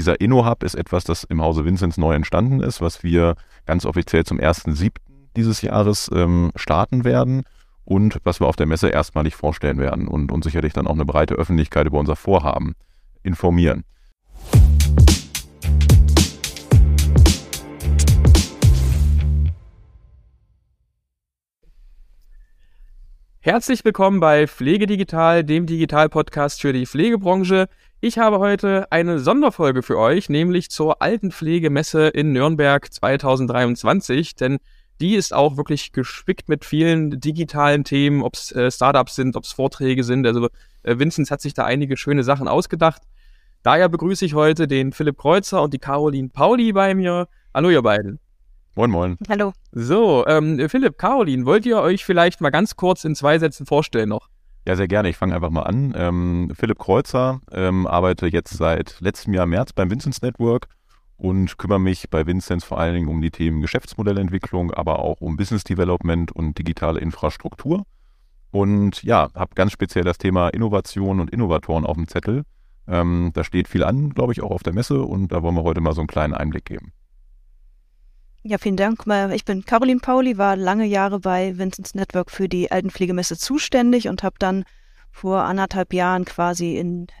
dieser InnoHub ist etwas, das im Hause Vinzenz neu entstanden ist, was wir ganz offiziell zum 1.7. dieses Jahres ähm, starten werden und was wir auf der Messe erstmalig vorstellen werden und, und sicherlich dann auch eine breite Öffentlichkeit über unser Vorhaben informieren. Herzlich willkommen bei Pflegedigital, dem Digital-Podcast für die Pflegebranche. Ich habe heute eine Sonderfolge für euch, nämlich zur Altenpflegemesse in Nürnberg 2023, denn die ist auch wirklich gespickt mit vielen digitalen Themen, ob es äh, Startups sind, ob es Vorträge sind. Also äh, Vinzenz hat sich da einige schöne Sachen ausgedacht. Daher begrüße ich heute den Philipp Kreuzer und die Caroline Pauli bei mir. Hallo ihr beiden. Moin, moin. Hallo. So, ähm, Philipp, Caroline, wollt ihr euch vielleicht mal ganz kurz in zwei Sätzen vorstellen noch? Ja, sehr gerne. Ich fange einfach mal an. Ähm, Philipp Kreuzer, ähm, arbeite jetzt seit letztem Jahr März beim Vincenz Network und kümmere mich bei Vincenz vor allen Dingen um die Themen Geschäftsmodellentwicklung, aber auch um Business Development und digitale Infrastruktur. Und ja, habe ganz speziell das Thema Innovation und Innovatoren auf dem Zettel. Ähm, da steht viel an, glaube ich, auch auf der Messe und da wollen wir heute mal so einen kleinen Einblick geben. Ja, vielen Dank. Ich bin Caroline Pauli, war lange Jahre bei Vincent's Network für die Altenpflegemesse zuständig und habe dann vor anderthalb Jahren quasi in äh,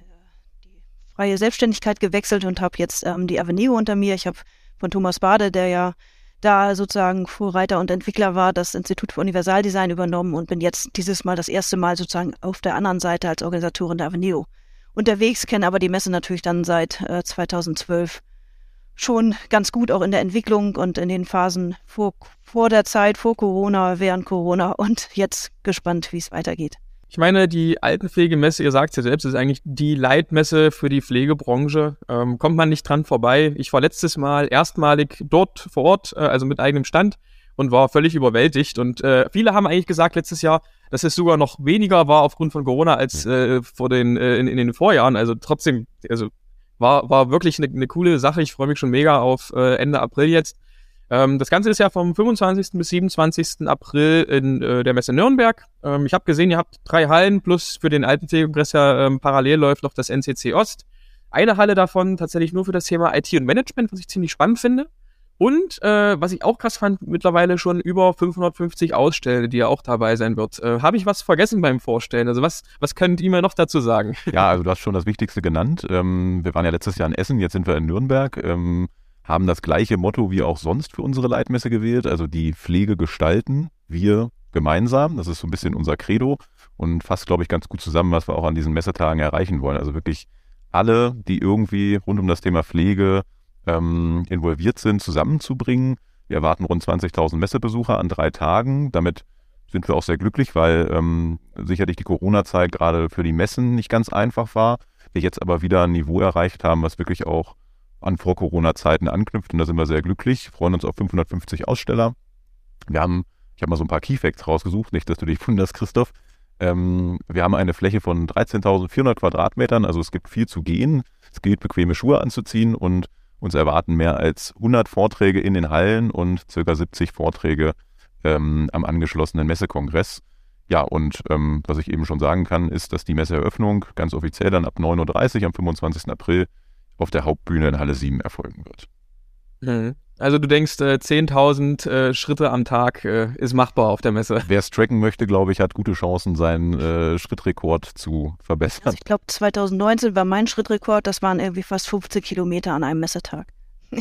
die freie Selbstständigkeit gewechselt und habe jetzt ähm, die Avenio unter mir. Ich habe von Thomas Bade, der ja da sozusagen Vorreiter und Entwickler war, das Institut für Universaldesign übernommen und bin jetzt dieses Mal das erste Mal sozusagen auf der anderen Seite als Organisatorin der Avenio unterwegs, kenne aber die Messe natürlich dann seit äh, 2012 schon ganz gut auch in der Entwicklung und in den Phasen vor, vor der Zeit, vor Corona, während Corona und jetzt gespannt, wie es weitergeht. Ich meine, die Altenpflegemesse, ihr sagt es ja selbst, ist eigentlich die Leitmesse für die Pflegebranche. Ähm, kommt man nicht dran vorbei. Ich war letztes Mal erstmalig dort vor Ort, äh, also mit eigenem Stand und war völlig überwältigt. Und äh, viele haben eigentlich gesagt letztes Jahr, dass es sogar noch weniger war aufgrund von Corona als äh, vor den äh, in, in den Vorjahren. Also trotzdem, also war, war wirklich eine, eine coole Sache. Ich freue mich schon mega auf äh, Ende April jetzt. Ähm, das Ganze ist ja vom 25. bis 27. April in äh, der Messe Nürnberg. Ähm, ich habe gesehen, ihr habt drei Hallen plus für den alten Kongress ja ähm, parallel läuft noch das NCC Ost. Eine Halle davon tatsächlich nur für das Thema IT und Management, was ich ziemlich spannend finde. Und äh, was ich auch krass fand, mittlerweile schon über 550 Ausstellende, die ja auch dabei sein wird. Äh, Habe ich was vergessen beim Vorstellen? Also was, was könnt ihr mir noch dazu sagen? Ja, also du hast schon das Wichtigste genannt. Ähm, wir waren ja letztes Jahr in Essen, jetzt sind wir in Nürnberg, ähm, haben das gleiche Motto wie auch sonst für unsere Leitmesse gewählt, also die Pflege gestalten, wir gemeinsam. Das ist so ein bisschen unser Credo und fasst, glaube ich, ganz gut zusammen, was wir auch an diesen Messetagen erreichen wollen. Also wirklich alle, die irgendwie rund um das Thema Pflege ähm, involviert sind, zusammenzubringen. Wir erwarten rund 20.000 Messebesucher an drei Tagen. Damit sind wir auch sehr glücklich, weil ähm, sicherlich die Corona-Zeit gerade für die Messen nicht ganz einfach war. Wir jetzt aber wieder ein Niveau erreicht haben, was wirklich auch an Vor-Corona-Zeiten anknüpft. Und da sind wir sehr glücklich, freuen uns auf 550 Aussteller. Wir haben, ich habe mal so ein paar Keyfacts rausgesucht, nicht, dass du dich wunderst, Christoph. Ähm, wir haben eine Fläche von 13.400 Quadratmetern, also es gibt viel zu gehen. Es gilt, bequeme Schuhe anzuziehen und uns erwarten mehr als 100 Vorträge in den Hallen und circa 70 Vorträge ähm, am angeschlossenen Messekongress. Ja, und ähm, was ich eben schon sagen kann, ist, dass die Messeeröffnung ganz offiziell dann ab 9.30 Uhr am 25. April auf der Hauptbühne in Halle 7 erfolgen wird. Mhm. Also du denkst, äh, 10.000 äh, Schritte am Tag äh, ist machbar auf der Messe. Wer es tracken möchte, glaube ich, hat gute Chancen, seinen äh, Schrittrekord zu verbessern. Also ich glaube, 2019 war mein Schrittrekord, das waren irgendwie fast 50 Kilometer an einem Messetag.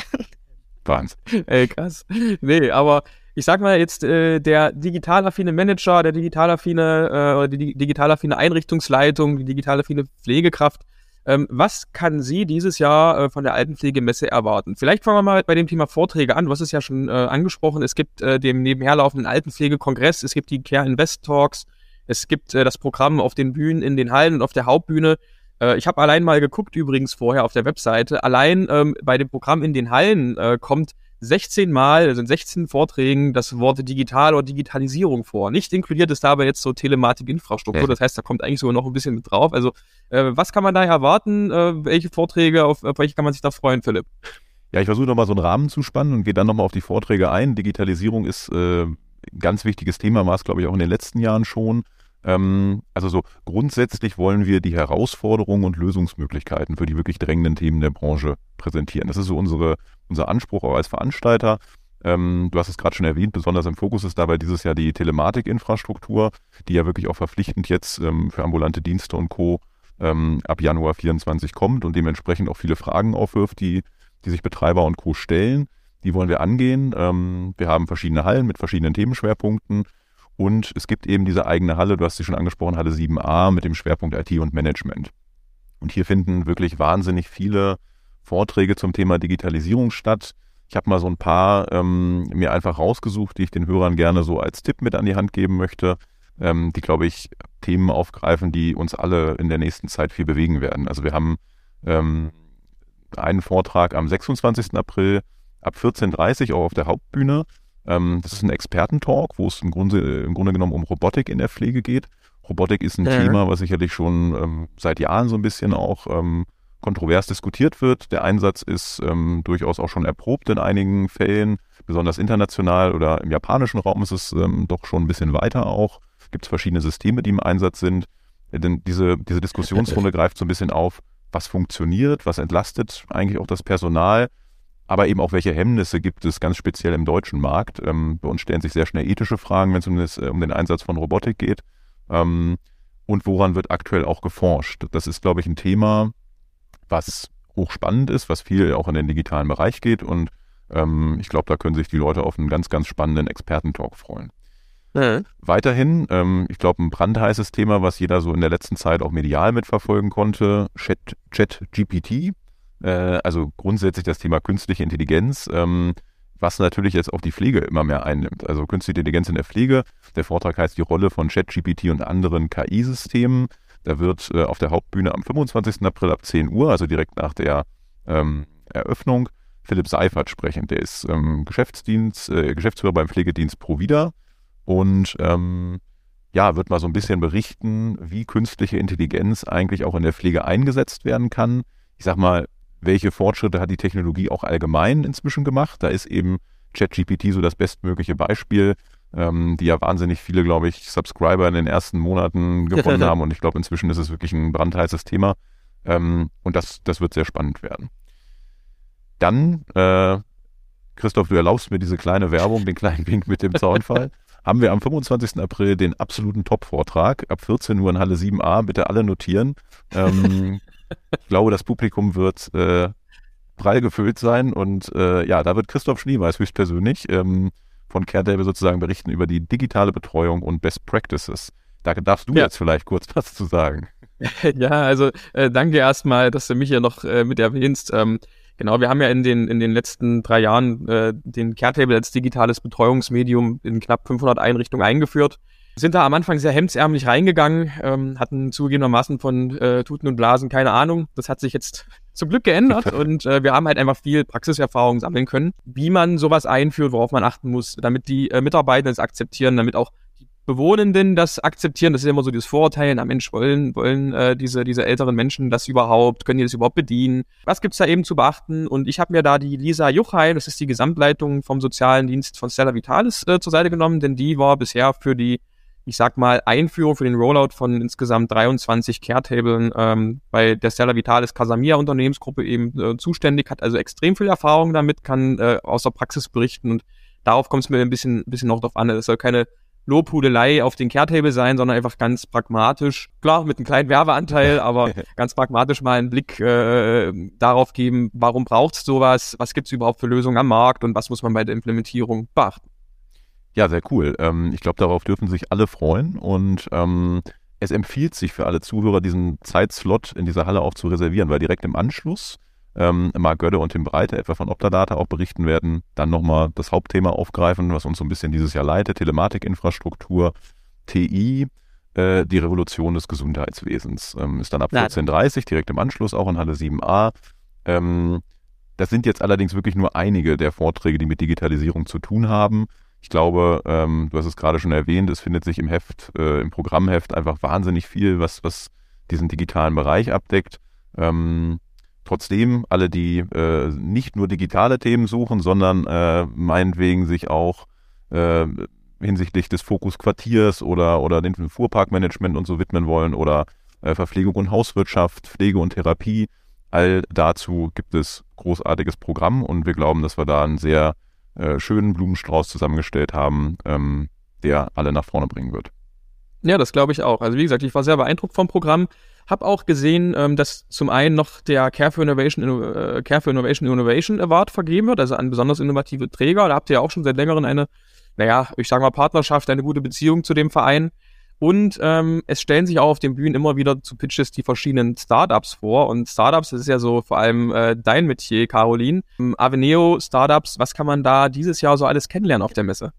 Wahnsinn. Ey, krass. Nee, aber ich sag mal jetzt, äh, der digitalaffine Manager, der digitalaffine, äh, die digitalaffine Einrichtungsleitung, die digitalaffine Pflegekraft, ähm, was kann sie dieses Jahr äh, von der Altenpflegemesse erwarten? Vielleicht fangen wir mal bei dem Thema Vorträge an. Hast es ja schon äh, angesprochen. Es gibt äh, den nebenherlaufenden Altenpflegekongress, es gibt die Care Invest Talks, es gibt äh, das Programm auf den Bühnen, in den Hallen und auf der Hauptbühne. Äh, ich habe allein mal geguckt, übrigens vorher auf der Webseite. Allein ähm, bei dem Programm in den Hallen äh, kommt 16 Mal, also in 16 Vorträgen, das Wort digital oder Digitalisierung vor. Nicht inkludiert ist dabei jetzt so Telematik-Infrastruktur. Das heißt, da kommt eigentlich sogar noch ein bisschen mit drauf. Also, äh, was kann man da erwarten? Äh, welche Vorträge, auf, auf welche kann man sich da freuen, Philipp? Ja, ich versuche nochmal so einen Rahmen zu spannen und gehe dann nochmal auf die Vorträge ein. Digitalisierung ist äh, ein ganz wichtiges Thema, war es, glaube ich, auch in den letzten Jahren schon. Ähm, also so grundsätzlich wollen wir die Herausforderungen und Lösungsmöglichkeiten für die wirklich drängenden Themen der Branche präsentieren. Das ist so unsere, unser Anspruch auch als Veranstalter. Ähm, du hast es gerade schon erwähnt, besonders im Fokus ist dabei dieses Jahr die Telematikinfrastruktur, die ja wirklich auch verpflichtend jetzt ähm, für ambulante Dienste und Co. Ähm, ab Januar 24 kommt und dementsprechend auch viele Fragen aufwirft, die, die sich Betreiber und Co. stellen. Die wollen wir angehen. Ähm, wir haben verschiedene Hallen mit verschiedenen Themenschwerpunkten und es gibt eben diese eigene Halle, du hast sie schon angesprochen, Halle 7a mit dem Schwerpunkt IT und Management. Und hier finden wirklich wahnsinnig viele Vorträge zum Thema Digitalisierung statt. Ich habe mal so ein paar ähm, mir einfach rausgesucht, die ich den Hörern gerne so als Tipp mit an die Hand geben möchte, ähm, die, glaube ich, Themen aufgreifen, die uns alle in der nächsten Zeit viel bewegen werden. Also wir haben ähm, einen Vortrag am 26. April ab 14.30 Uhr auch auf der Hauptbühne ähm, das ist ein Expertentalk, wo es im Grunde, im Grunde genommen um Robotik in der Pflege geht. Robotik ist ein ja. Thema, was sicherlich schon ähm, seit Jahren so ein bisschen auch ähm, kontrovers diskutiert wird. Der Einsatz ist ähm, durchaus auch schon erprobt in einigen Fällen, besonders international oder im japanischen Raum ist es ähm, doch schon ein bisschen weiter auch. Gibt es verschiedene Systeme, die im Einsatz sind. Denn diese, diese Diskussionsrunde greift so ein bisschen auf, was funktioniert, was entlastet eigentlich auch das Personal aber eben auch, welche Hemmnisse gibt es ganz speziell im deutschen Markt. Ähm, bei uns stellen sich sehr schnell ethische Fragen, wenn es um, das, äh, um den Einsatz von Robotik geht. Ähm, und woran wird aktuell auch geforscht? Das ist, glaube ich, ein Thema, was hochspannend ist, was viel auch in den digitalen Bereich geht. Und ähm, ich glaube, da können sich die Leute auf einen ganz, ganz spannenden Expertentalk freuen. Mhm. Weiterhin, ähm, ich glaube, ein brandheißes Thema, was jeder so in der letzten Zeit auch medial mitverfolgen konnte, Chat, Chat GPT also grundsätzlich das Thema künstliche Intelligenz, ähm, was natürlich jetzt auch die Pflege immer mehr einnimmt. Also künstliche Intelligenz in der Pflege. Der Vortrag heißt die Rolle von ChatGPT und anderen KI-Systemen. Da wird äh, auf der Hauptbühne am 25. April ab 10 Uhr, also direkt nach der ähm, Eröffnung, Philipp Seifert sprechen. Der ist ähm, Geschäftsdienst, äh, Geschäftsführer beim Pflegedienst Provida und ja, wird mal so ein bisschen berichten, wie künstliche Intelligenz eigentlich auch in der Pflege eingesetzt werden kann. Ich sag mal, welche Fortschritte hat die Technologie auch allgemein inzwischen gemacht. Da ist eben ChatGPT so das bestmögliche Beispiel, ähm, die ja wahnsinnig viele, glaube ich, Subscriber in den ersten Monaten gewonnen haben. Und ich glaube, inzwischen ist es wirklich ein brandheißes Thema. Ähm, und das, das wird sehr spannend werden. Dann, äh, Christoph, du erlaubst mir diese kleine Werbung, den kleinen Wink mit dem Zaunfall. haben wir am 25. April den absoluten Top-Vortrag ab 14 Uhr in Halle 7a. Bitte alle notieren. Ähm, ich glaube, das Publikum wird äh, prall gefüllt sein und äh, ja, da wird Christoph Schneeweiß höchstpersönlich ähm, von Caretable sozusagen berichten über die digitale Betreuung und Best Practices. Da darfst du ja. jetzt vielleicht kurz was zu sagen. Ja, also äh, danke erstmal, dass du mich hier noch äh, mit erwähnst. Ähm, genau, wir haben ja in den, in den letzten drei Jahren äh, den Caretable als digitales Betreuungsmedium in knapp 500 Einrichtungen eingeführt sind da am Anfang sehr hemdsärmlich reingegangen, ähm, hatten zugegebenermaßen von äh, Tuten und Blasen keine Ahnung. Das hat sich jetzt zum Glück geändert und äh, wir haben halt einfach viel Praxiserfahrung sammeln können, wie man sowas einführt, worauf man achten muss, damit die äh, Mitarbeiter es akzeptieren, damit auch die Bewohnenden das akzeptieren. Das ist immer so dieses Vorurteil, na Mensch, wollen, wollen äh, diese, diese älteren Menschen das überhaupt, können die das überhaupt bedienen? Was gibt's da eben zu beachten? Und ich habe mir da die Lisa Juchheim, das ist die Gesamtleitung vom sozialen Dienst von Stella Vitalis, äh, zur Seite genommen, denn die war bisher für die ich sag mal, Einführung für den Rollout von insgesamt 23 Caretablen ähm, bei der Stella Vitalis Casamia Unternehmensgruppe eben äh, zuständig, hat also extrem viel Erfahrung damit, kann äh, aus der Praxis berichten und darauf kommt es mir ein bisschen, ein bisschen noch drauf an. Es soll keine Lobhudelei auf den Caretable sein, sondern einfach ganz pragmatisch, klar, mit einem kleinen Werbeanteil, aber ganz pragmatisch mal einen Blick äh, darauf geben, warum braucht es sowas, was gibt es überhaupt für Lösungen am Markt und was muss man bei der Implementierung beachten. Ja, sehr cool. Ähm, ich glaube, darauf dürfen sich alle freuen und ähm, es empfiehlt sich für alle Zuhörer, diesen Zeitslot in dieser Halle auch zu reservieren, weil direkt im Anschluss ähm, Marc Gödde und Tim Breite etwa von Optadata auch berichten werden, dann nochmal das Hauptthema aufgreifen, was uns so ein bisschen dieses Jahr leitet, Telematikinfrastruktur, TI, äh, die Revolution des Gesundheitswesens. Ähm, ist dann ab 14.30 Uhr, direkt im Anschluss auch in Halle 7a. Ähm, das sind jetzt allerdings wirklich nur einige der Vorträge, die mit Digitalisierung zu tun haben. Ich glaube, ähm, du hast es gerade schon erwähnt, es findet sich im Heft, äh, im Programmheft einfach wahnsinnig viel, was, was diesen digitalen Bereich abdeckt. Ähm, trotzdem, alle, die äh, nicht nur digitale Themen suchen, sondern äh, meinetwegen sich auch äh, hinsichtlich des Fokus Quartiers oder, oder den Fuhrparkmanagement und so widmen wollen oder äh, Verpflegung und Hauswirtschaft, Pflege und Therapie. All dazu gibt es großartiges Programm und wir glauben, dass wir da einen sehr äh, schönen Blumenstrauß zusammengestellt haben, ähm, der alle nach vorne bringen wird. Ja, das glaube ich auch. Also wie gesagt, ich war sehr beeindruckt vom Programm. Hab auch gesehen, ähm, dass zum einen noch der Care for Innovation, äh, Care for Innovation Innovation Award vergeben wird, also an besonders innovative Träger. Da habt ihr ja auch schon seit längerem eine, naja, ich sage mal Partnerschaft, eine gute Beziehung zu dem Verein. Und ähm, es stellen sich auch auf den Bühnen immer wieder zu Pitches die verschiedenen Startups vor. Und Startups, das ist ja so vor allem äh, dein Metier, Caroline. Ähm, Aveneo Startups, was kann man da dieses Jahr so alles kennenlernen auf der Messe?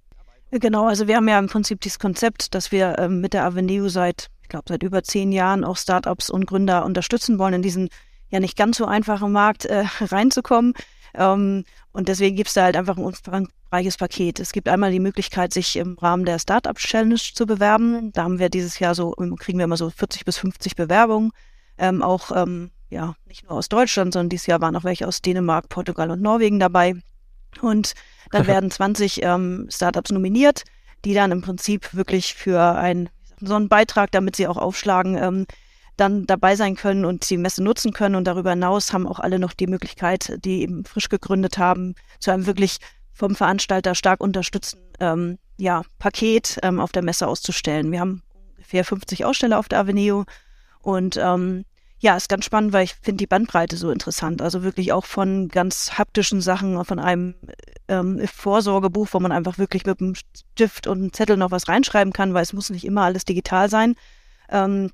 Genau, also wir haben ja im Prinzip dieses Konzept, dass wir ähm, mit der Avenue seit, ich glaube, seit über zehn Jahren auch Startups und Gründer unterstützen wollen, in diesen ja nicht ganz so einfachen Markt äh, reinzukommen. Ähm, und deswegen gibt es da halt einfach ein umfangreiches Paket. Es gibt einmal die Möglichkeit, sich im Rahmen der Startup Challenge zu bewerben. Da haben wir dieses Jahr so, kriegen wir immer so 40 bis 50 Bewerbungen. Ähm, auch ähm, ja, nicht nur aus Deutschland, sondern dieses Jahr waren auch welche aus Dänemark, Portugal und Norwegen dabei. Und dann werden 20 ähm, Startups nominiert, die dann im Prinzip wirklich für ein, so einen Beitrag, damit sie auch aufschlagen, ähm, dann dabei sein können und die Messe nutzen können. Und darüber hinaus haben auch alle noch die Möglichkeit, die eben frisch gegründet haben, zu einem wirklich vom Veranstalter stark unterstützten ähm, ja, Paket ähm, auf der Messe auszustellen. Wir haben ungefähr 50 Aussteller auf der Avenue und ähm, ja, ist ganz spannend, weil ich finde die Bandbreite so interessant. Also wirklich auch von ganz haptischen Sachen, von einem ähm, Vorsorgebuch, wo man einfach wirklich mit einem Stift und einem Zettel noch was reinschreiben kann, weil es muss nicht immer alles digital sein. Ähm,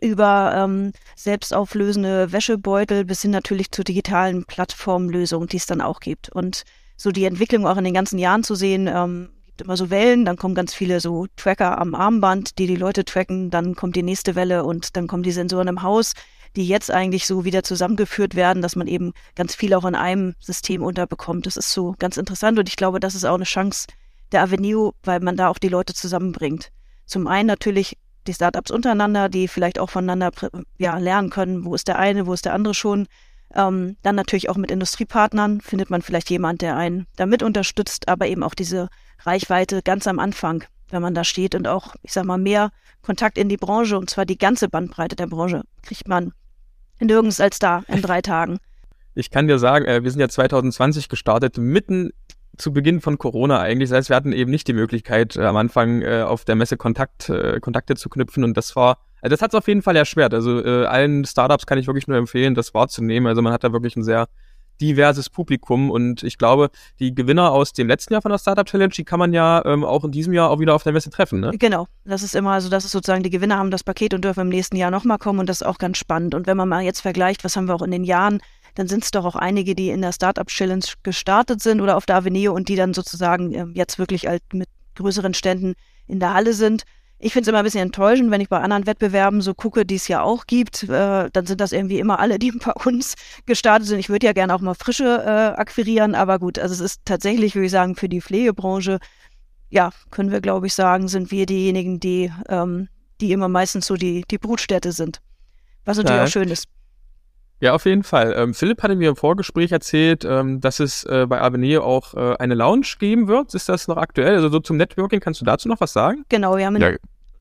über ähm, selbstauflösende Wäschebeutel bis hin natürlich zu digitalen Plattformlösungen, die es dann auch gibt. Und so die Entwicklung auch in den ganzen Jahren zu sehen, ähm, gibt immer so Wellen, dann kommen ganz viele so Tracker am Armband, die die Leute tracken, dann kommt die nächste Welle und dann kommen die Sensoren im Haus die jetzt eigentlich so wieder zusammengeführt werden, dass man eben ganz viel auch in einem System unterbekommt. Das ist so ganz interessant und ich glaube, das ist auch eine Chance der Avenue, weil man da auch die Leute zusammenbringt. Zum einen natürlich die Startups untereinander, die vielleicht auch voneinander ja, lernen können, wo ist der eine, wo ist der andere schon. Ähm, dann natürlich auch mit Industriepartnern findet man vielleicht jemand, der einen damit unterstützt, aber eben auch diese Reichweite ganz am Anfang, wenn man da steht und auch, ich sag mal, mehr Kontakt in die Branche und zwar die ganze Bandbreite der Branche kriegt man nirgends als da in drei Tagen. Ich kann dir sagen, äh, wir sind ja 2020 gestartet, mitten zu Beginn von Corona eigentlich. Das heißt, wir hatten eben nicht die Möglichkeit, äh, am Anfang äh, auf der Messe Kontakt, äh, Kontakte zu knüpfen. Und das war, also das hat es auf jeden Fall erschwert. Also äh, allen Startups kann ich wirklich nur empfehlen, das wahrzunehmen. Also man hat da wirklich ein sehr diverses Publikum und ich glaube, die Gewinner aus dem letzten Jahr von der Startup Challenge, die kann man ja ähm, auch in diesem Jahr auch wieder auf der Messe treffen, ne? Genau, das ist immer, also das ist sozusagen, die Gewinner haben das Paket und dürfen im nächsten Jahr nochmal kommen und das ist auch ganz spannend. Und wenn man mal jetzt vergleicht, was haben wir auch in den Jahren, dann sind es doch auch einige, die in der Startup Challenge gestartet sind oder auf der Avenue und die dann sozusagen äh, jetzt wirklich halt mit größeren Ständen in der Halle sind. Ich finde es immer ein bisschen enttäuschend, wenn ich bei anderen Wettbewerben so gucke, die es ja auch gibt, äh, dann sind das irgendwie immer alle, die bei uns gestartet sind. Ich würde ja gerne auch mal frische äh, akquirieren, aber gut, also es ist tatsächlich, würde ich sagen, für die Pflegebranche, ja, können wir, glaube ich, sagen, sind wir diejenigen, die, ähm, die immer meistens so die, die Brutstätte sind. Was natürlich ja. auch schön ist. Ja, auf jeden Fall. Ähm, Philipp hatte mir im Vorgespräch erzählt, ähm, dass es äh, bei Avenir auch äh, eine Lounge geben wird. Ist das noch aktuell? Also so zum Networking, kannst du dazu noch was sagen? Genau, wir haben ja,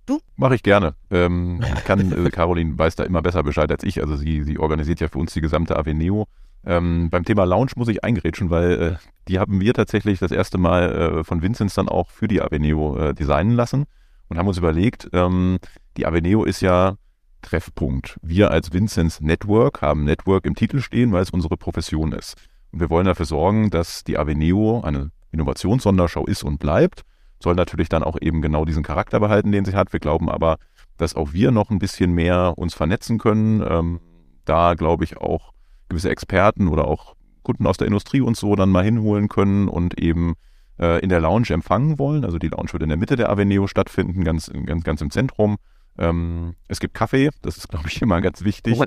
Du? Mache ich gerne. Ähm, kann, äh, Caroline weiß da immer besser Bescheid als ich. Also sie, sie organisiert ja für uns die gesamte Aveneo. Ähm, beim Thema Lounge muss ich eingrätschen, weil äh, die haben wir tatsächlich das erste Mal äh, von Vinzenz dann auch für die Aveneo äh, designen lassen und haben uns überlegt, ähm, die Aveneo ist ja Treffpunkt. Wir als Vinzenz Network haben Network im Titel stehen, weil es unsere Profession ist. Und wir wollen dafür sorgen, dass die Aveneo eine Innovationssonderschau ist und bleibt soll natürlich dann auch eben genau diesen Charakter behalten, den sie hat. Wir glauben aber, dass auch wir noch ein bisschen mehr uns vernetzen können. Ähm, da glaube ich auch gewisse Experten oder auch Kunden aus der Industrie uns so dann mal hinholen können und eben äh, in der Lounge empfangen wollen. Also die Lounge wird in der Mitte der Avenue stattfinden, ganz, ganz, ganz im Zentrum. Ähm, es gibt Kaffee, das ist, glaube ich, immer ganz wichtig.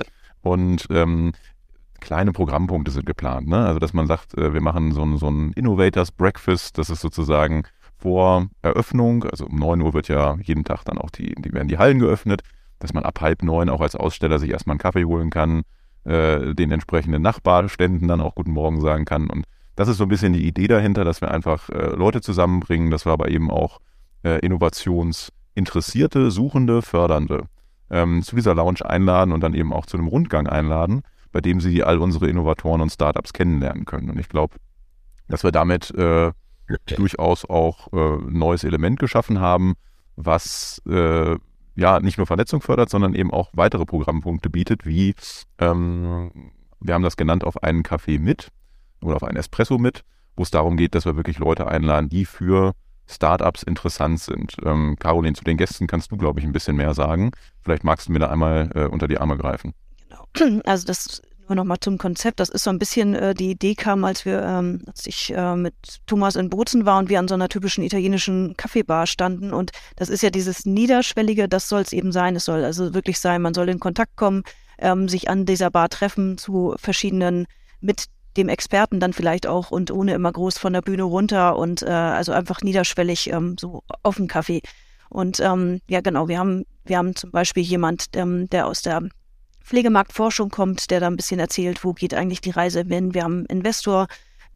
Und ähm, kleine Programmpunkte sind geplant. Ne? Also, dass man sagt, äh, wir machen so ein, so ein Innovators Breakfast, das ist sozusagen vor Eröffnung, also um 9 Uhr wird ja jeden Tag dann auch die, die werden die Hallen geöffnet, dass man ab halb neun auch als Aussteller sich erstmal einen Kaffee holen kann, äh, den entsprechenden Nachbarständen dann auch Guten Morgen sagen kann. Und das ist so ein bisschen die Idee dahinter, dass wir einfach äh, Leute zusammenbringen, dass wir aber eben auch äh, Innovationsinteressierte, Suchende, Fördernde ähm, zu dieser Lounge einladen und dann eben auch zu einem Rundgang einladen, bei dem sie all unsere Innovatoren und Startups kennenlernen können. Und ich glaube, dass wir damit äh, durchaus auch äh, ein neues Element geschaffen haben, was äh, ja nicht nur Vernetzung fördert, sondern eben auch weitere Programmpunkte bietet, wie ähm, wir haben das genannt auf einen Kaffee mit oder auf einen Espresso mit, wo es darum geht, dass wir wirklich Leute einladen, die für Startups interessant sind. Ähm, Caroline, zu den Gästen kannst du, glaube ich, ein bisschen mehr sagen. Vielleicht magst du mir da einmal äh, unter die Arme greifen. Genau. Also das nur nochmal zum Konzept. Das ist so ein bisschen äh, die Idee kam, als wir, ähm, als ich äh, mit Thomas in Bozen war und wir an so einer typischen italienischen Kaffeebar standen. Und das ist ja dieses Niederschwellige, das soll es eben sein. Es soll also wirklich sein, man soll in Kontakt kommen, ähm, sich an dieser Bar treffen zu verschiedenen mit dem Experten dann vielleicht auch und ohne immer groß von der Bühne runter und äh, also einfach niederschwellig ähm, so auf den Kaffee. Und ähm, ja, genau, wir haben, wir haben zum Beispiel jemand, ähm, der aus der Pflegemarktforschung kommt, der da ein bisschen erzählt, wo geht eigentlich die Reise hin. Wir haben einen Investor,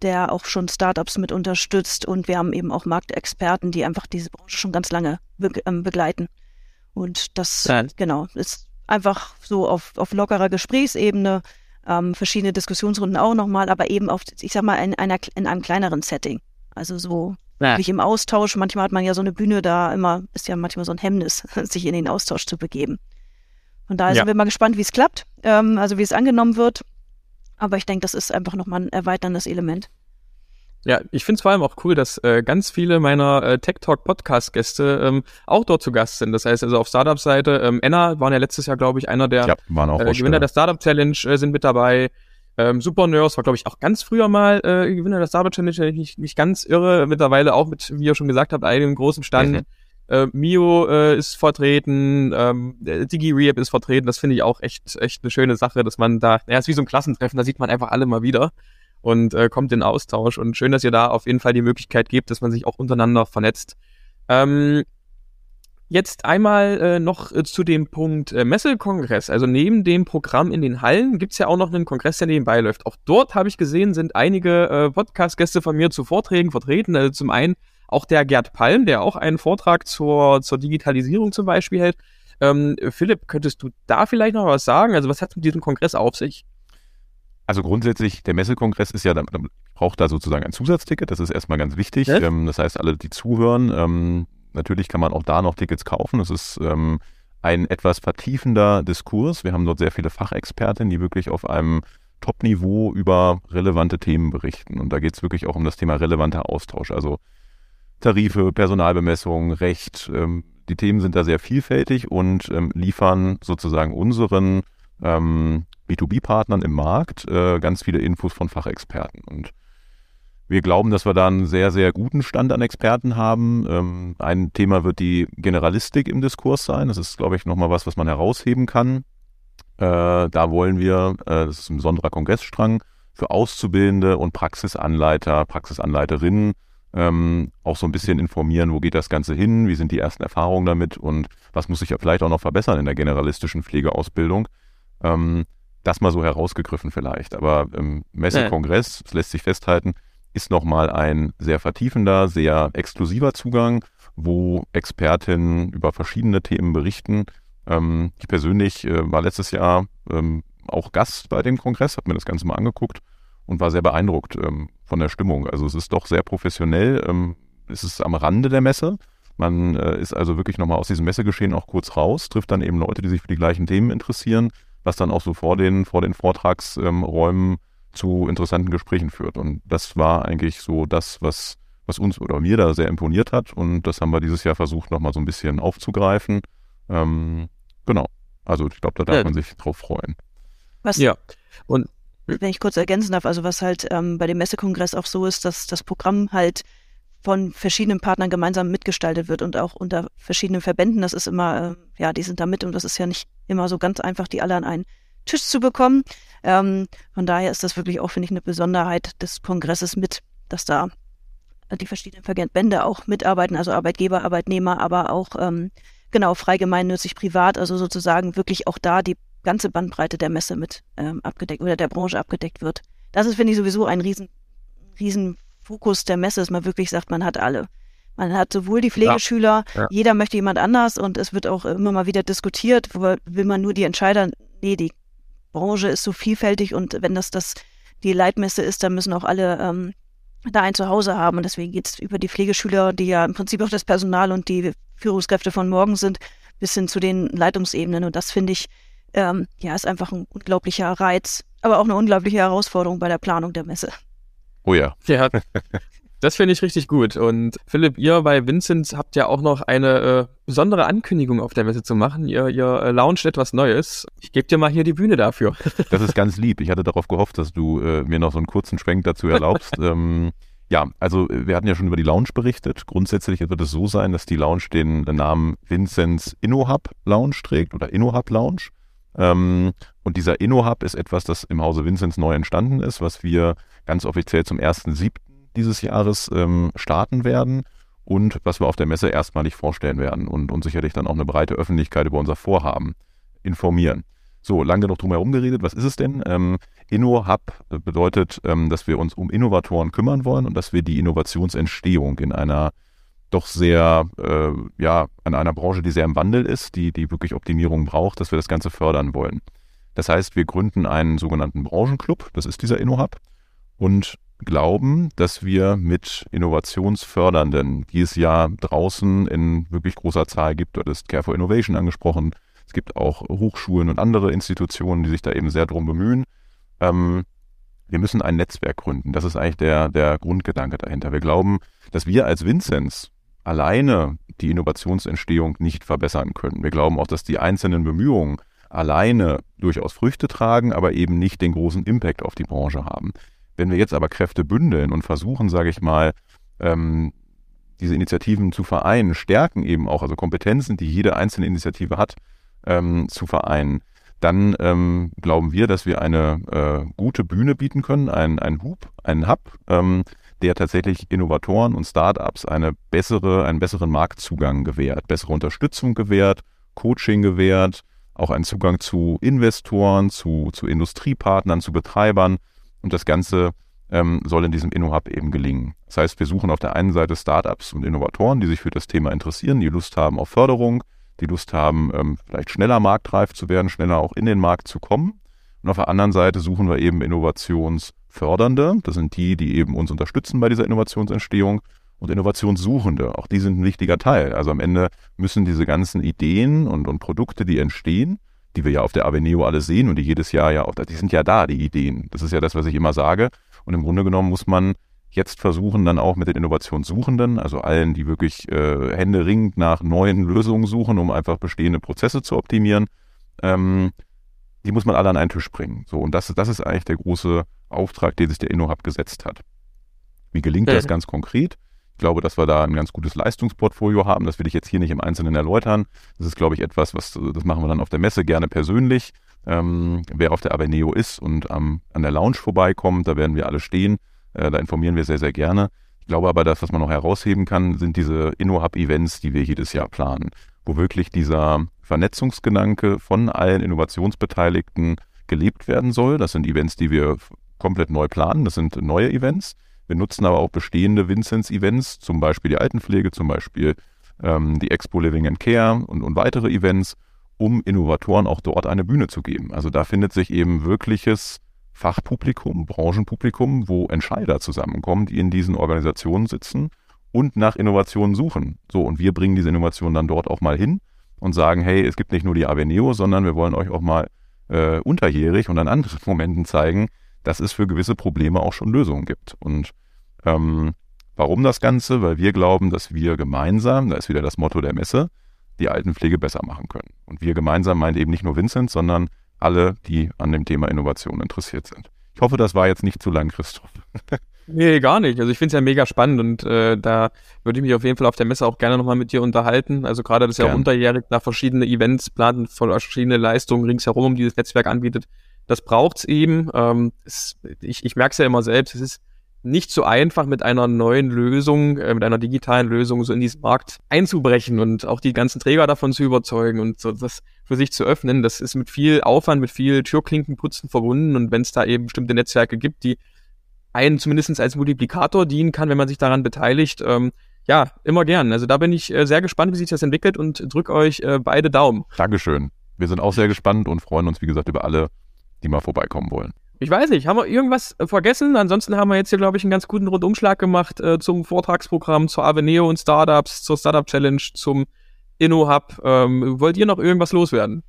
der auch schon Startups mit unterstützt und wir haben eben auch Marktexperten, die einfach diese Branche schon ganz lange be ähm, begleiten. Und das, ja. genau, ist einfach so auf, auf lockerer Gesprächsebene ähm, verschiedene Diskussionsrunden auch nochmal, aber eben auf, ich sag mal, in, einer, in einem kleineren Setting. Also so ja. wirklich im Austausch. Manchmal hat man ja so eine Bühne da immer, ist ja manchmal so ein Hemmnis, sich in den Austausch zu begeben. Von daher ja. sind wir mal gespannt, wie es klappt, ähm, also wie es angenommen wird. Aber ich denke, das ist einfach nochmal ein erweiterndes Element. Ja, ich finde es vor allem auch cool, dass äh, ganz viele meiner äh, Tech Talk Podcast Gäste ähm, auch dort zu Gast sind. Das heißt also auf Startup Seite, ähm, Enna waren ja letztes Jahr, glaube ich, einer der ja, äh, Gewinner der Startup Challenge äh, sind mit dabei. Ähm, Super Nerds war, glaube ich, auch ganz früher mal äh, Gewinner der Startup Challenge, wenn ich nicht, nicht ganz irre. Mittlerweile auch mit, wie ihr schon gesagt habt, einem großen Stand. Mhm. Äh, Mio äh, ist vertreten, ähm, Digi Rehab ist vertreten. Das finde ich auch echt, echt eine schöne Sache, dass man da, ja, ist wie so ein Klassentreffen, da sieht man einfach alle mal wieder und äh, kommt in Austausch. Und schön, dass ihr da auf jeden Fall die Möglichkeit gebt, dass man sich auch untereinander vernetzt. Ähm, Jetzt einmal äh, noch äh, zu dem Punkt äh, Messekongress. Also neben dem Programm in den Hallen gibt's ja auch noch einen Kongress, der nebenbei läuft. Auch dort habe ich gesehen, sind einige äh, Podcast-Gäste von mir zu Vorträgen vertreten. Also zum einen auch der Gerd Palm, der auch einen Vortrag zur, zur Digitalisierung zum Beispiel hält. Ähm, Philipp, könntest du da vielleicht noch was sagen? Also was hat mit diesem Kongress auf sich? Also grundsätzlich, der Messekongress ist ja, braucht da sozusagen ein Zusatzticket, das ist erstmal ganz wichtig. Ja? Ähm, das heißt, alle, die zuhören, ähm, natürlich kann man auch da noch Tickets kaufen. Das ist ähm, ein etwas vertiefender Diskurs. Wir haben dort sehr viele Fachexpertinnen, die wirklich auf einem Top-Niveau über relevante Themen berichten. Und da geht es wirklich auch um das Thema relevanter Austausch. Also Tarife, Personalbemessung, Recht. Ähm, die Themen sind da sehr vielfältig und ähm, liefern sozusagen unseren ähm, B2B-Partnern im Markt äh, ganz viele Infos von Fachexperten. Und wir glauben, dass wir da einen sehr, sehr guten Stand an Experten haben. Ähm, ein Thema wird die Generalistik im Diskurs sein. Das ist, glaube ich, nochmal was, was man herausheben kann. Äh, da wollen wir, äh, das ist ein besonderer Kongressstrang, für Auszubildende und Praxisanleiter, Praxisanleiterinnen ähm, auch so ein bisschen informieren, wo geht das Ganze hin, wie sind die ersten Erfahrungen damit und was muss sich ja vielleicht auch noch verbessern in der generalistischen Pflegeausbildung. Ähm, das mal so herausgegriffen vielleicht. Aber im Messekongress, das lässt sich festhalten, ist nochmal ein sehr vertiefender, sehr exklusiver Zugang, wo Expertinnen über verschiedene Themen berichten. Ähm, ich persönlich äh, war letztes Jahr ähm, auch Gast bei dem Kongress, habe mir das Ganze mal angeguckt und war sehr beeindruckt ähm, von der Stimmung. Also es ist doch sehr professionell. Ähm, es ist am Rande der Messe. Man äh, ist also wirklich nochmal aus diesem Messegeschehen auch kurz raus, trifft dann eben Leute, die sich für die gleichen Themen interessieren, was dann auch so vor den, vor den Vortragsräumen zu interessanten Gesprächen führt. Und das war eigentlich so das, was, was uns oder mir da sehr imponiert hat. Und das haben wir dieses Jahr versucht, nochmal so ein bisschen aufzugreifen. Ähm, genau. Also ich glaube, da darf ja. man sich drauf freuen. Was? Ja. Und wenn ich kurz ergänzen darf, also was halt ähm, bei dem Messekongress auch so ist, dass das Programm halt von verschiedenen Partnern gemeinsam mitgestaltet wird und auch unter verschiedenen Verbänden. Das ist immer, äh, ja, die sind da mit und das ist ja nicht immer so ganz einfach, die alle an einen Tisch zu bekommen. Ähm, von daher ist das wirklich auch, finde ich, eine Besonderheit des Kongresses mit, dass da die verschiedenen Verbände auch mitarbeiten, also Arbeitgeber, Arbeitnehmer, aber auch ähm, genau frei gemeinnützig, privat, also sozusagen wirklich auch da die ganze Bandbreite der Messe mit ähm, abgedeckt oder der Branche abgedeckt wird. Das ist, finde ich, sowieso ein riesen, riesen Fokus der Messe, dass man wirklich sagt, man hat alle. Man hat sowohl die Pflegeschüler, ja. Ja. jeder möchte jemand anders und es wird auch immer mal wieder diskutiert, wo will man nur die Entscheider, nee, die Branche ist so vielfältig und wenn das das die Leitmesse ist, dann müssen auch alle ähm, da ein Zuhause haben. Und deswegen geht es über die Pflegeschüler, die ja im Prinzip auch das Personal und die Führungskräfte von morgen sind, bis hin zu den Leitungsebenen. Und das finde ich, ähm, ja, ist einfach ein unglaublicher Reiz, aber auch eine unglaubliche Herausforderung bei der Planung der Messe. Oh ja. Ja, das finde ich richtig gut. Und Philipp, ihr bei Vincent habt ja auch noch eine äh, besondere Ankündigung auf der Messe zu machen. Ihr, ihr äh, launcht etwas Neues. Ich gebe dir mal hier die Bühne dafür. das ist ganz lieb. Ich hatte darauf gehofft, dass du äh, mir noch so einen kurzen Schwenk dazu erlaubst. ähm, ja, also wir hatten ja schon über die Lounge berichtet. Grundsätzlich wird es so sein, dass die Lounge den, den Namen Vincents InnoHub Lounge trägt oder InnoHub Lounge. Ähm, und dieser InnoHub ist etwas, das im Hause Vincents neu entstanden ist, was wir ganz offiziell zum 1.7 dieses Jahres ähm, starten werden und was wir auf der Messe erstmalig vorstellen werden und, und sicherlich dann auch eine breite Öffentlichkeit über unser Vorhaben informieren. So, lange genug drum herum geredet. Was ist es denn? Ähm, InnoHub bedeutet, ähm, dass wir uns um Innovatoren kümmern wollen und dass wir die Innovationsentstehung in einer doch sehr, äh, ja, an einer Branche, die sehr im Wandel ist, die, die wirklich Optimierung braucht, dass wir das Ganze fördern wollen. Das heißt, wir gründen einen sogenannten Branchenclub, das ist dieser InnoHub, und glauben, dass wir mit Innovationsfördernden, die es ja draußen in wirklich großer Zahl gibt, dort ist Care for Innovation angesprochen, es gibt auch Hochschulen und andere Institutionen, die sich da eben sehr drum bemühen. Ähm, wir müssen ein Netzwerk gründen. Das ist eigentlich der, der Grundgedanke dahinter. Wir glauben, dass wir als Vinzenz alleine die Innovationsentstehung nicht verbessern können. Wir glauben auch, dass die einzelnen Bemühungen alleine durchaus Früchte tragen, aber eben nicht den großen Impact auf die Branche haben. Wenn wir jetzt aber Kräfte bündeln und versuchen, sage ich mal, ähm, diese Initiativen zu vereinen, stärken eben auch, also Kompetenzen, die jede einzelne Initiative hat, ähm, zu vereinen, dann ähm, glauben wir, dass wir eine äh, gute Bühne bieten können, ein, ein Hub, einen Hub, ähm, der tatsächlich Innovatoren und Startups eine bessere, einen besseren Marktzugang gewährt, bessere Unterstützung gewährt, Coaching gewährt, auch einen Zugang zu Investoren, zu, zu Industriepartnern, zu Betreibern, und das Ganze ähm, soll in diesem InnoHub eben gelingen. Das heißt, wir suchen auf der einen Seite Startups und Innovatoren, die sich für das Thema interessieren, die Lust haben auf Förderung, die Lust haben, ähm, vielleicht schneller marktreif zu werden, schneller auch in den Markt zu kommen. Und auf der anderen Seite suchen wir eben Innovationsfördernde. Das sind die, die eben uns unterstützen bei dieser Innovationsentstehung. Und Innovationssuchende, auch die sind ein wichtiger Teil. Also am Ende müssen diese ganzen Ideen und, und Produkte, die entstehen, die wir ja auf der Aveneo alle sehen und die jedes Jahr ja auch, die sind ja da, die Ideen. Das ist ja das, was ich immer sage. Und im Grunde genommen muss man jetzt versuchen, dann auch mit den Innovationssuchenden, also allen, die wirklich äh, händeringend nach neuen Lösungen suchen, um einfach bestehende Prozesse zu optimieren, ähm, die muss man alle an einen Tisch bringen. So, und das, das ist eigentlich der große Auftrag, den sich der InnoHub gesetzt hat. Wie gelingt mhm. das ganz konkret? glaube, dass wir da ein ganz gutes Leistungsportfolio haben. Das will ich jetzt hier nicht im Einzelnen erläutern. Das ist, glaube ich, etwas, was das machen wir dann auf der Messe gerne persönlich. Ähm, wer auf der Aveneo ist und am, an der Lounge vorbeikommt, da werden wir alle stehen. Äh, da informieren wir sehr, sehr gerne. Ich glaube aber, das, was man noch herausheben kann, sind diese InnoHub-Events, die wir jedes Jahr planen, wo wirklich dieser Vernetzungsgedanke von allen Innovationsbeteiligten gelebt werden soll. Das sind Events, die wir komplett neu planen. Das sind neue Events. Wir nutzen aber auch bestehende Vinzenz-Events, zum Beispiel die Altenpflege, zum Beispiel ähm, die Expo Living and Care und, und weitere Events, um Innovatoren auch dort eine Bühne zu geben. Also da findet sich eben wirkliches Fachpublikum, Branchenpublikum, wo Entscheider zusammenkommen, die in diesen Organisationen sitzen und nach Innovationen suchen. So, und wir bringen diese Innovationen dann dort auch mal hin und sagen, hey, es gibt nicht nur die Aveneo, sondern wir wollen euch auch mal äh, unterjährig und an anderen Momenten zeigen, dass es für gewisse Probleme auch schon Lösungen gibt. Und ähm, warum das Ganze? Weil wir glauben, dass wir gemeinsam, da ist wieder das Motto der Messe, die Altenpflege besser machen können. Und wir gemeinsam meint eben nicht nur Vincent, sondern alle, die an dem Thema Innovation interessiert sind. Ich hoffe, das war jetzt nicht zu lang, Christoph. Nee, gar nicht. Also ich finde es ja mega spannend und äh, da würde ich mich auf jeden Fall auf der Messe auch gerne nochmal mit dir unterhalten. Also gerade das ja auch unterjährig nach verschiedene Events planen, verschiedene Leistungen ringsherum, um dieses Netzwerk anbietet. Das braucht's eben. Ähm, es, ich ich merke es ja immer selbst, es ist nicht so einfach mit einer neuen Lösung, äh, mit einer digitalen Lösung so in diesen Markt einzubrechen und auch die ganzen Träger davon zu überzeugen und so das für sich zu öffnen. Das ist mit viel Aufwand, mit viel Türklinkenputzen verbunden und wenn es da eben bestimmte Netzwerke gibt, die einen zumindest als Multiplikator dienen kann, wenn man sich daran beteiligt, ähm, ja, immer gern. Also da bin ich äh, sehr gespannt, wie sich das entwickelt und drück euch äh, beide Daumen. Dankeschön. Wir sind auch sehr gespannt und freuen uns, wie gesagt, über alle, die mal vorbeikommen wollen. Ich weiß nicht, haben wir irgendwas äh, vergessen? Ansonsten haben wir jetzt hier, glaube ich, einen ganz guten Rundumschlag gemacht äh, zum Vortragsprogramm, zur Aveneo und Startups, zur Startup Challenge, zum InnoHub. Ähm, wollt ihr noch irgendwas loswerden?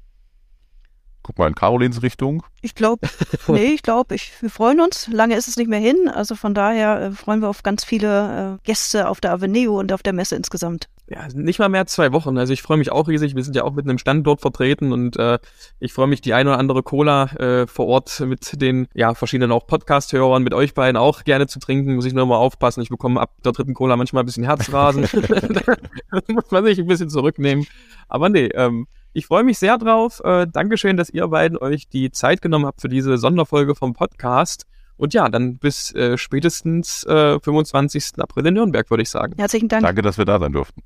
Guck mal in Carolins Richtung. Ich glaube, nee, ich glaube, ich, wir freuen uns. Lange ist es nicht mehr hin. Also von daher äh, freuen wir auf ganz viele äh, Gäste auf der Avenue und auf der Messe insgesamt. Ja, nicht mal mehr zwei Wochen. Also ich freue mich auch riesig. Wir sind ja auch mit einem Standort vertreten und äh, ich freue mich, die eine oder andere Cola äh, vor Ort mit den ja verschiedenen auch Podcast-Hörern, mit euch beiden auch gerne zu trinken. Muss ich nur mal aufpassen. Ich bekomme ab der dritten Cola manchmal ein bisschen Herzrasen. da muss man sich ein bisschen zurücknehmen. Aber nee, ähm, ich freue mich sehr drauf. Äh, Dankeschön, dass ihr beiden euch die Zeit genommen habt für diese Sonderfolge vom Podcast. Und ja, dann bis äh, spätestens äh, 25. April in Nürnberg, würde ich sagen. Herzlichen Dank. Danke, dass wir da sein durften.